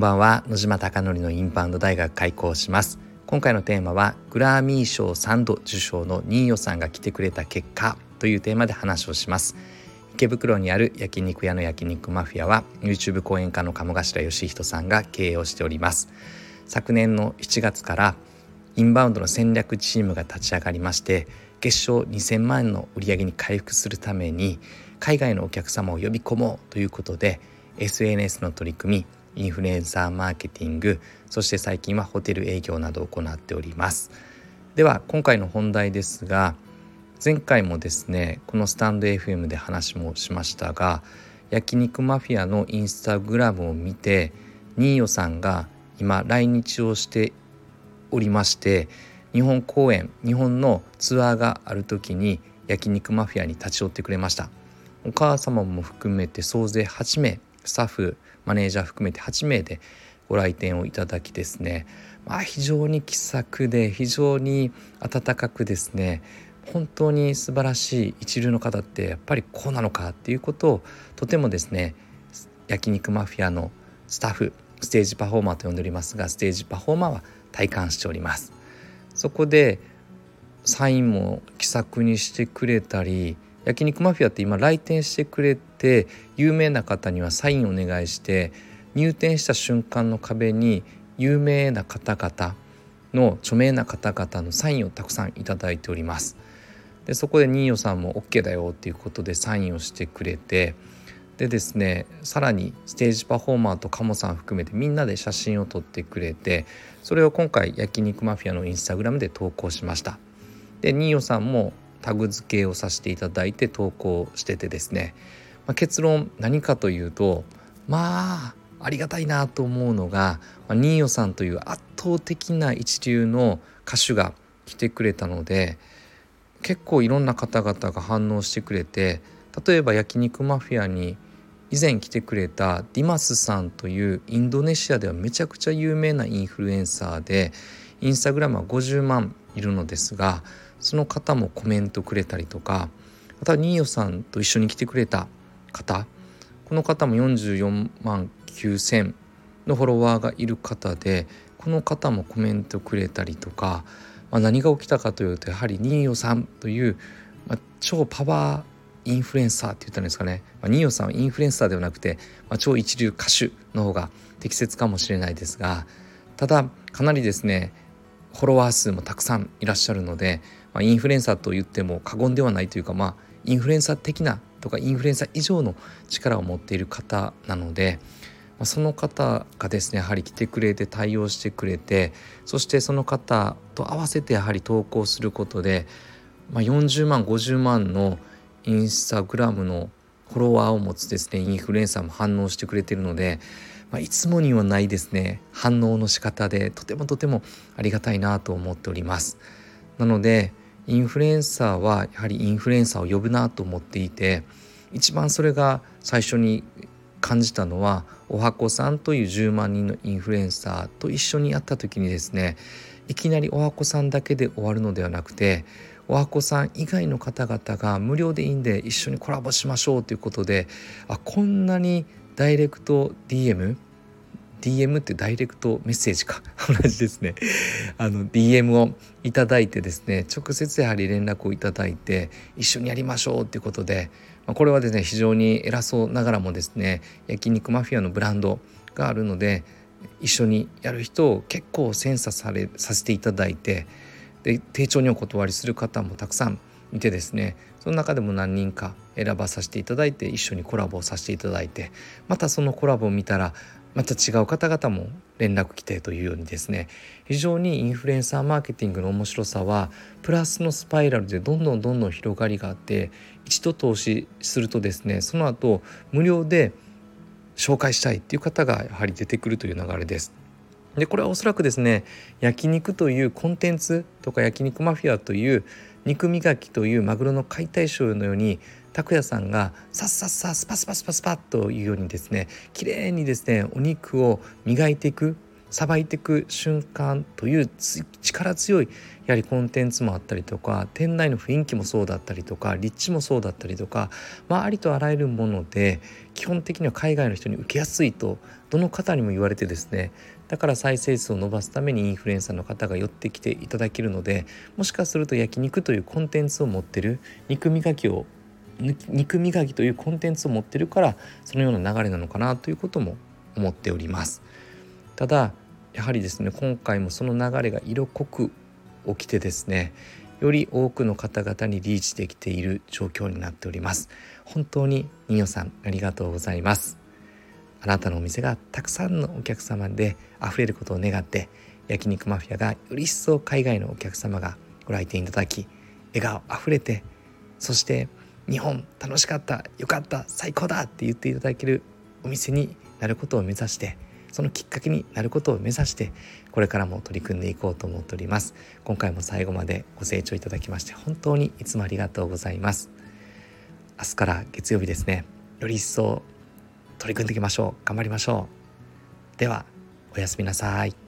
んばんは。野島貴則のインバウンド大学開校します。今回のテーマはグラミー賞3度受賞のニーヨさんが来てくれた結果というテーマで話をします。池袋にある焼肉屋の焼肉マフィアは YouTube 講演家の鴨頭義人さんが経営をしております。昨年の7月からインバウンドの戦略チームが立ち上がりまして月賞2000万円の売り上げに回復するために海外のお客様を呼び込もうということで SNS の取り組みインフルエンサーマーケティングそして最近はホテル営業などを行っております。では今回の本題ですが前回もですねこのスタンド FM で話もしましたが焼肉マフィアのインスタグラムを見てニーヨさんが今来日をしておりまして日本公演日本のツアーがある時に焼肉マフィアに立ち寄ってくれました。お母様も含めて総勢8名スタッフマネージャー含めて8名でご来店をいただきですね、まあ、非常に気さくで非常に温かくですね。本当に素晴らしい一流の方ってやっぱりこうなのかっていうことをとてもですね焼肉マフィアのスタッフステージパフォーマーと呼んでおりますがステージパフォーマーは体感しております。そこでサインも気さくにしてくれたり焼肉マフィアって今来店してくれて有名な方にはサインお願いして入店した瞬間の壁に有名な方々の著名な方々のサインをたくさんいただいております。でそこでニーヨさんも OK だよっていうことでサインをしてくれてでですねさらにステージパフォーマーとカモさん含めてみんなで写真を撮ってくれてそれを今回焼肉マフィアのインスタグラムで投稿しました。でニーヨさんもタグ付けをさせていただいて投稿しててですね、まあ、結論何かというとまあありがたいなと思うのが、まあ、ニーヨさんという圧倒的な一流の歌手が来てくれたので結構いろんな方々が反応してくれて例えば焼肉マフィアに以前来てくれたディマスさんというインドネシアではめちゃくちゃ有名なインフルエンサーでインスタグラムは50万いるのですがその方もコメントくれたりとかまたニーヨさんと一緒に来てくれた方この方も44万9,000のフォロワーがいる方でこの方もコメントくれたりとか、まあ、何が起きたかというとやはりニーヨさんという、まあ、超パワーインフルエンサーって言ったんですかね、まあ、ニーヨさんはインフルエンサーではなくて、まあ、超一流歌手の方が適切かもしれないですがただかなりですねフォロワー数もたくさんいらっしゃるので、まあ、インフルエンサーと言っても過言ではないというかまあインフルエンサー的なとかインフルエンサー以上の力を持っている方なので、まあ、その方がですねやはり来てくれて対応してくれてそしてその方と合わせてやはり投稿することで、まあ、40万50万のインスタグラムのフォロワーを持つですねインフルエンサーも反応してくれてるので、まあ、いつもにはないですね反応の仕方でとてもとてもありがたいなと思っております。なのでインフルエンサーはやはりインフルエンサーを呼ぶなと思っていて一番それが最初に感じたのはおはこさんという10万人のインフルエンサーと一緒にやった時にですねいきなりおはこさんだけで終わるのではなくておはこさん以外の方々が無料でいいんで一緒にコラボしましょうということであこんなにダイレクト DM DM ってダイレクトメッセージか。同じですね。あの DM をいただいてですね直接やはり連絡をいただいて一緒にやりましょうということで、ま、これはですね非常に偉そうながらもですね焼肉マフィアのブランドがあるので一緒にやる人を結構センサされさせていただいてで丁重にお断りする方もたくさんいてですねその中でも何人か選ばさせていただいて一緒にコラボをさせていただいてまたそのコラボを見たらまた違う方々も連絡来てというようにですね非常にインフルエンサーマーケティングの面白さはプラスのスパイラルでどんどんどんどん広がりがあって一度投資するとですねその後無料で紹介したいっていう方がやはり出てくるという流れです。でこれはおそらくですね焼肉というコンテンツとか焼肉マフィアという肉磨きというマグロの解体ショーのように拓哉さんがさっさっさスパスパスパスパッというようにですね綺麗にですねお肉を磨いていくさばいていく瞬間という力強いやはりコンテンツもあったりとか店内の雰囲気もそうだったりとか立地もそうだったりとか、まあ、ありとあらゆるもので基本的には海外の人に受けやすいとどの方にも言われてですねだから再生数を伸ばすためにインフルエンサーの方が寄ってきていただけるのでもしかすると焼肉というコンテンツを持ってる肉磨きを肉磨きというコンテンツを持ってるからそのような流れなのかなということも思っております。ただやはりですね今回もその流れが色濃く起きてですねより多くの方々にリーチできている状況になっております。本当にニオさんありがとうございます。あなたのお店がたくさんのお客様で溢れることを願って焼肉マフィアがより一層海外のお客様がご来店いただき笑顔あふれてそして日本楽しかったよかった最高だって言っていただけるお店になることを目指してそのきっかけになることを目指してこれからも取り組んでいこうと思っております。今回も最後までご清聴いただきまして本当にいつもありがとうございます。明日から月曜日ですね。より一層取り組んでいきましょう。頑張りましょう。ではおやすみなさい。